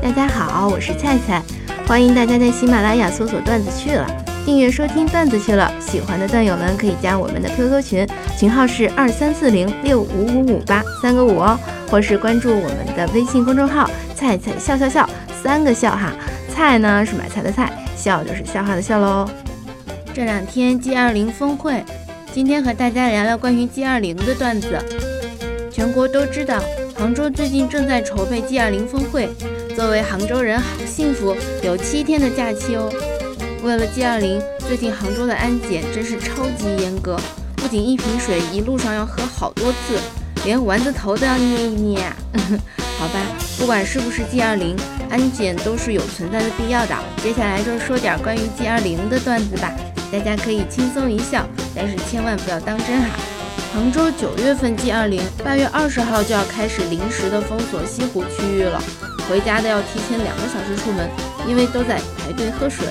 大家好，我是菜菜，欢迎大家在喜马拉雅搜索“段子去了”，订阅收听“段子去了”。喜欢的段友们可以加我们的 QQ 群，群号是二三四零六五五五八三个五哦，或是关注我们的微信公众号“菜菜笑笑笑”，三个笑哈，菜呢是买菜的菜，笑就是笑话的笑喽。这两天 G 二零峰会，今天和大家聊聊关于 G 二零的段子。全国都知道，杭州最近正在筹备 G 二零峰会。作为杭州人，好幸福，有七天的假期哦。为了 G 二零，最近杭州的安检真是超级严格，不仅一瓶水一路上要喝好多次，连丸子头都要捏一捏。好吧，不管是不是 G 二零，安检都是有存在的必要的。接下来就说点关于 G 二零的段子吧，大家可以轻松一笑，但是千万不要当真哈。杭州九月份 G 二零，八月二十号就要开始临时的封锁西湖区域了。回家的要提前两个小时出门，因为都在排队喝水。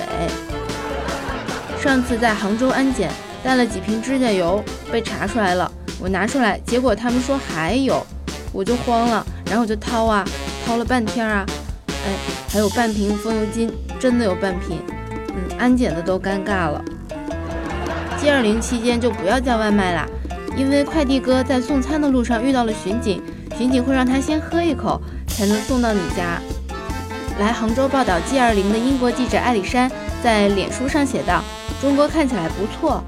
上次在杭州安检带了几瓶指甲油，被查出来了。我拿出来，结果他们说还有，我就慌了，然后我就掏啊，掏了半天啊，哎，还有半瓶风油精，真的有半瓶。嗯，安检的都尴尬了。G 二零期间就不要叫外卖啦，因为快递哥在送餐的路上遇到了巡警，巡警会让他先喝一口。才能送到你家。来杭州报道 G 二零的英国记者艾里珊在脸书上写道：“中国看起来不错，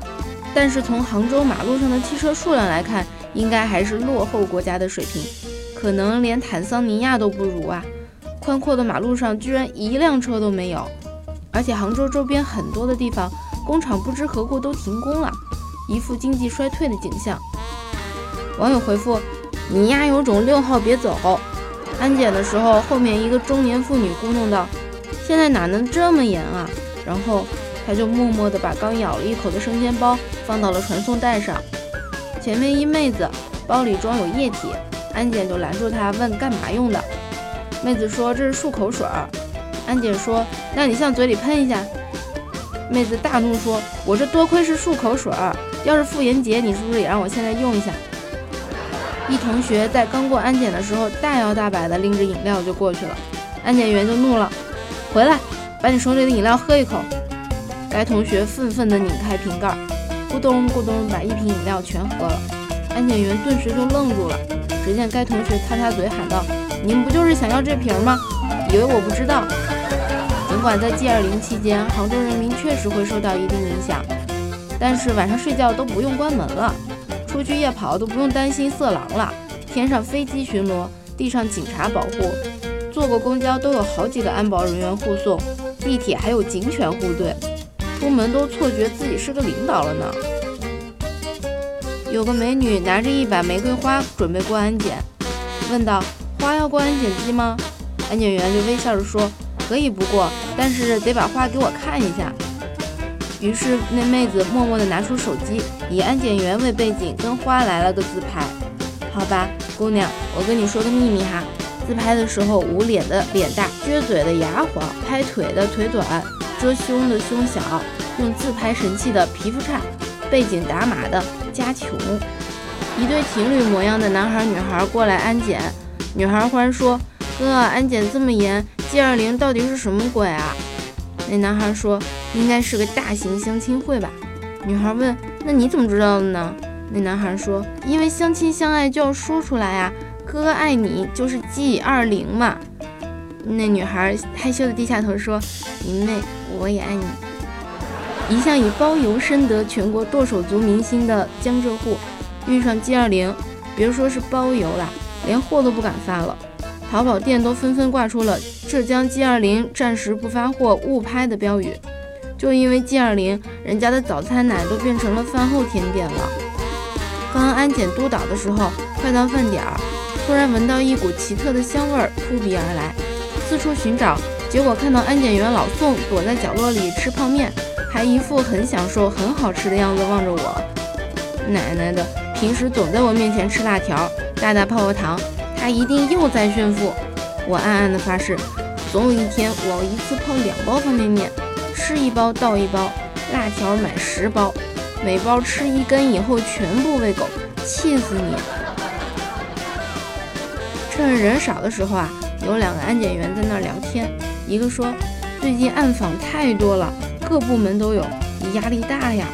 但是从杭州马路上的汽车数量来看，应该还是落后国家的水平，可能连坦桑尼亚都不如啊！宽阔的马路上居然一辆车都没有，而且杭州周边很多的地方工厂不知何故都停工了，一副经济衰退的景象。”网友回复：“你丫有种，六号别走。”安检的时候，后面一个中年妇女咕哝道：“现在哪能这么严啊？”然后她就默默地把刚咬了一口的生煎包放到了传送带上。前面一妹子包里装有液体，安检就拦住她问干嘛用的。妹子说这是漱口水。安检说：“那你向嘴里喷一下。”妹子大怒说：“我这多亏是漱口水，要是妇炎洁，你是不是也让我现在用一下？”一同学在刚过安检的时候，大摇大摆地拎着饮料就过去了，安检员就怒了：“回来，把你手里的饮料喝一口。”该同学愤愤地拧开瓶盖，咕咚咕咚把一瓶饮料全喝了。安检员顿时就愣住了，只见该同学擦擦嘴喊道：“你们不就是想要这瓶吗？以为我不知道？”尽管在 G 二零期间，杭州人民确实会受到一定影响，但是晚上睡觉都不用关门了。出去夜跑都不用担心色狼了，天上飞机巡逻，地上警察保护，坐过公交都有好几个安保人员护送，地铁还有警犬护队，出门都错觉自己是个领导了呢。有个美女拿着一把玫瑰花准备过安检，问道：“花要过安检机吗？”安检员就微笑着说：“可以不过，但是得把花给我看一下。”于是那妹子默默地拿出手机，以安检员为背景，跟花来了个自拍。好吧，姑娘，我跟你说个秘密哈，自拍的时候捂脸的脸大，撅嘴的牙黄，拍腿的腿短，遮胸的胸小，用自拍神器的皮肤差，背景打码的家穷。一对情侣模样的男孩女孩过来安检，女孩忽然说：“哥，安检这么严，G 二零到底是什么鬼啊？”那男孩说。应该是个大型相亲会吧？女孩问：“那你怎么知道的呢？”那男孩说：“因为相亲相爱就要说出来啊，哥哥爱你就是 G 二零嘛。”那女孩害羞的低下头说：“你妹，我也爱你。”一向以包邮深得全国剁手族民心的江浙沪，遇上 G 二零，别说是包邮了，连货都不敢发了。淘宝店都纷纷挂出了“浙江 G 二零暂时不发货，误拍”的标语。就因为 G 二零，人家的早餐奶都变成了饭后甜点了。刚安检督导的时候，快到饭点儿，突然闻到一股奇特的香味儿扑鼻而来，四处寻找，结果看到安检员老宋躲在角落里吃泡面，还一副很享受、很好吃的样子望着我。奶奶的，平时总在我面前吃辣条、大大泡泡糖，他一定又在炫富。我暗暗的发誓，总有一天我要一次泡两包方便面。吃一包倒一包，辣条买十包，每包吃一根以后全部喂狗，气死你！趁人少的时候啊，有两个安检员在那儿聊天，一个说最近暗访太多了，各部门都有，你压力大呀。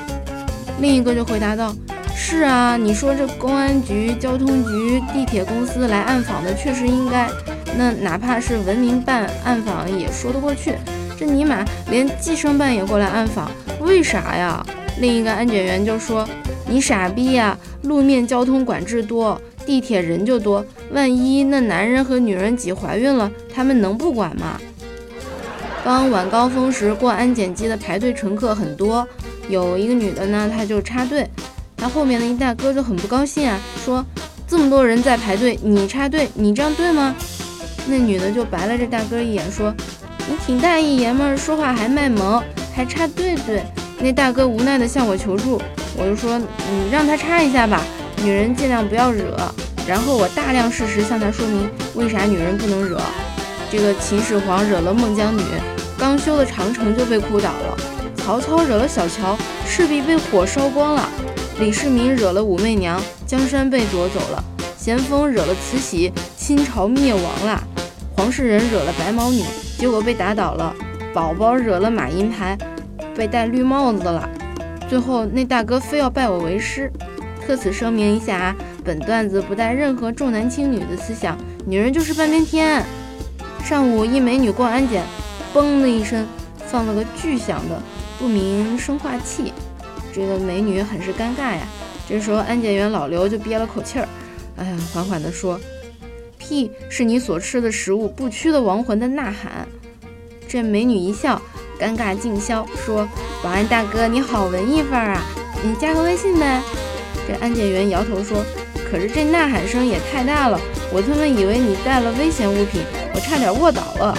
另一个就回答道：是啊，你说这公安局、交通局、地铁公司来暗访的确实应该，那哪怕是文明办暗访也说得过去。这尼玛连计生办也过来暗访，为啥呀？另一个安检员就说：你傻逼呀，路面交通管制多。地铁人就多，万一那男人和女人挤怀孕了，他们能不管吗？刚晚高峰时过安检机的排队乘客很多，有一个女的呢，她就插队，她后面的一大哥就很不高兴啊，说这么多人在排队，你插队，你这样对吗？那女的就白了这大哥一眼，说你挺大一爷们儿，说话还卖萌，还插队队。那大哥无奈的向我求助，我就说你让他插一下吧。女人尽量不要惹，然后我大量事实向他说明为啥女人不能惹。这个秦始皇惹了孟姜女，刚修的长城就被哭倒了；曹操惹了小乔，势必被火烧光了；李世民惹了武媚娘，江山被夺走了；咸丰惹了慈禧，清朝灭亡了；黄世仁惹了白毛女，结果被打倒了；宝宝惹了马银牌，被戴绿帽子了；最后那大哥非要拜我为师。特此声明一下啊，本段子不带任何重男轻女的思想，女人就是半边天。上午一美女过安检，嘣的一声放了个巨响的不明生化器，这个美女很是尴尬呀。这时候安检员老刘就憋了口气儿，哎呀，缓缓地说：“屁是你所吃的食物，不屈的亡魂的呐喊。”这美女一笑，尴尬尽消，说：“保安大哥你好文艺范儿啊，你加个微信呗。”这安检员摇头说：“可是这呐喊声也太大了，我他妈以为你带了危险物品，我差点卧倒了。”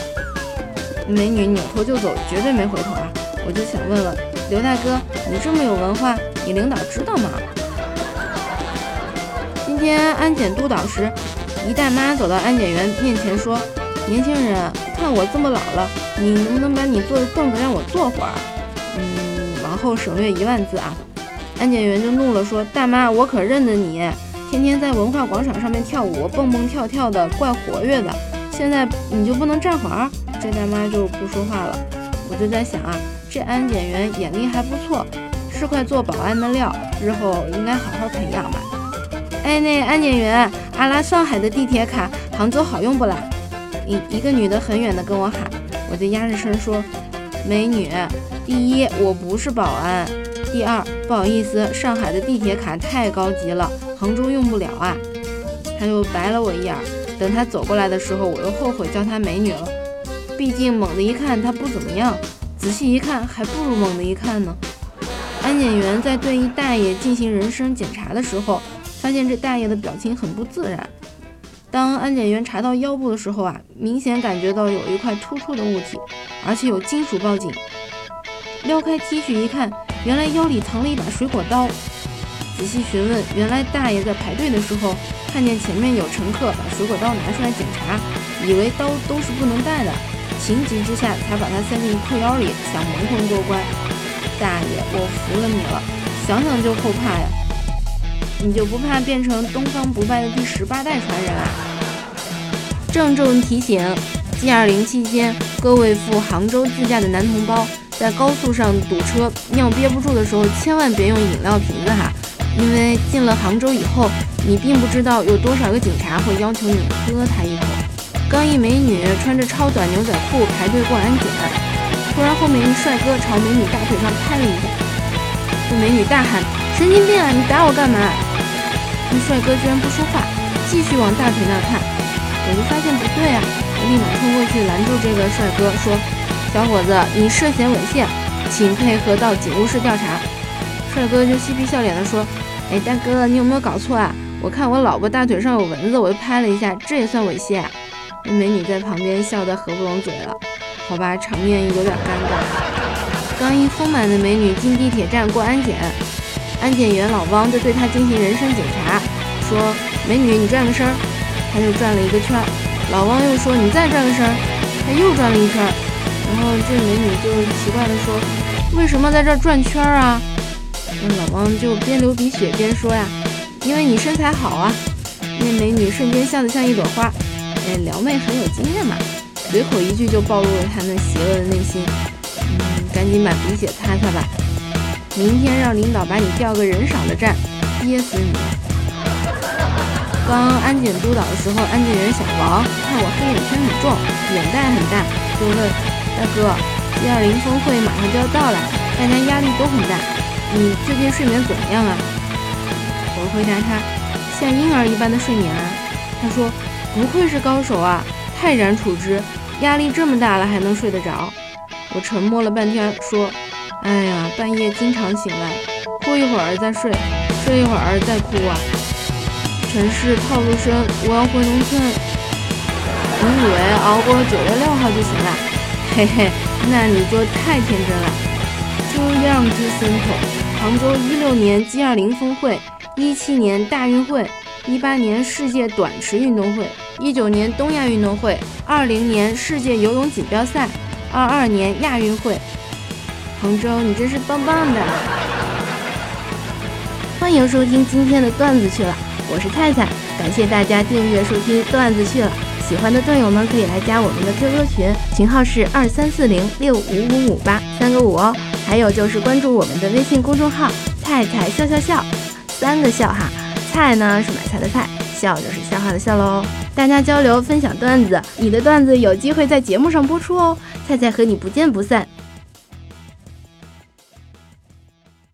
美女扭头就走，绝对没回头啊！我就想问了，刘大哥，你这么有文化，你领导知道吗？今天安检督导时，一大妈走到安检员面前说：“年轻人，看我这么老了，你能不能把你坐的凳子让我坐会儿？嗯，往后省略一万字啊。”安检员就怒了，说：“大妈，我可认得你，天天在文化广场上面跳舞，蹦蹦跳跳的，怪活跃的。现在你就不能站会儿？”这大妈就不说话了。我就在想啊，这安检员眼力还不错，是块做保安的料，日后应该好好培养吧。哎，那安检员，阿拉上海的地铁卡，杭州好用不啦？一一个女的很远的跟我喊，我就压着声说：“美女，第一，我不是保安。”第二，不好意思，上海的地铁卡太高级了，杭州用不了啊。他就白了我一眼。等他走过来的时候，我又后悔叫他美女了。毕竟猛的一看他不怎么样，仔细一看还不如猛的一看呢。安检员在对一大爷进行人身检查的时候，发现这大爷的表情很不自然。当安检员查到腰部的时候啊，明显感觉到有一块突出的物体，而且有金属报警。撩开 T 恤一看。原来腰里藏了一把水果刀，仔细询问，原来大爷在排队的时候看见前面有乘客把水果刀拿出来检查，以为刀都是不能带的，情急之下才把它塞进裤腰里，想蒙混过关。大爷，我服了你了，想想就后怕呀！你就不怕变成东方不败的第十八代传人啊？郑重提醒：G20 期间，各位赴杭州自驾的男同胞。在高速上堵车尿憋不住的时候，千万别用饮料瓶子哈，因为进了杭州以后，你并不知道有多少个警察会要求你喝他一口。刚一美女穿着超短牛仔裤排队过安检，突然后面一帅哥朝美女大腿上拍了一下，这美女大喊：“神经病啊，你打我干嘛？”帅哥居然不说话，继续往大腿那看，我就发现不对啊，我立马冲过去拦住这个帅哥说。小伙子，你涉嫌猥亵，请配合到警务室调查。帅哥就嬉皮笑脸的说：“哎，大哥，你有没有搞错啊？我看我老婆大腿上有蚊子，我就拍了一下，这也算猥亵？”那美女在旁边笑得合不拢嘴了。好吧，场面有点尴尬。刚一丰满的美女进地铁站过安检，安检员老汪就对她进行人身检查，说：“美女，你转个身。”她就转了一个圈。老汪又说：“你再转个身。”她又转了一圈。然后这美女就奇怪的说：“为什么在这转圈啊？”那老王就边流鼻血边说呀：“因为你身材好啊。”那美女瞬间笑得像一朵花。哎，撩妹很有经验嘛，随口一句就暴露了他那邪恶的内心。嗯，赶紧把鼻血擦擦吧，明天让领导把你调个人少的站，憋死你！刚安检督导的时候，安检员小王看我黑眼圈很重，眼袋很大，就问大哥：“G20 峰会马上就要到了，大家压力都很大，你最近睡眠怎么样啊？”我回答他：“像婴儿一般的睡眠啊。”他说：“不愧是高手啊，泰然处之，压力这么大了还能睡得着。”我沉默了半天，说：“哎呀，半夜经常醒来，哭一会儿再睡，睡一会儿再哭啊。城市套路深，我要回农村。你以为熬过九月六号就行了？嘿嘿，那你就太天真了。Too young too simple。杭州一六年 G20 峰会，一七年大运会，一八年世界短池运动会，一九年东亚运动会，二零年世界游泳锦标赛。”二二年亚运会，杭州，你真是棒棒的！欢迎收听今天的段子去了，我是菜菜，感谢大家订阅收听段子去了。喜欢的段友们可以来加我们的 QQ 群，群号是二三四零六五五五八三个五哦。还有就是关注我们的微信公众号“菜菜笑笑笑”，三个笑哈，菜呢是买菜的菜，笑就是笑话的笑喽。大家交流分享段子，你的段子有机会在节目上播出哦。菜菜和你不见不散。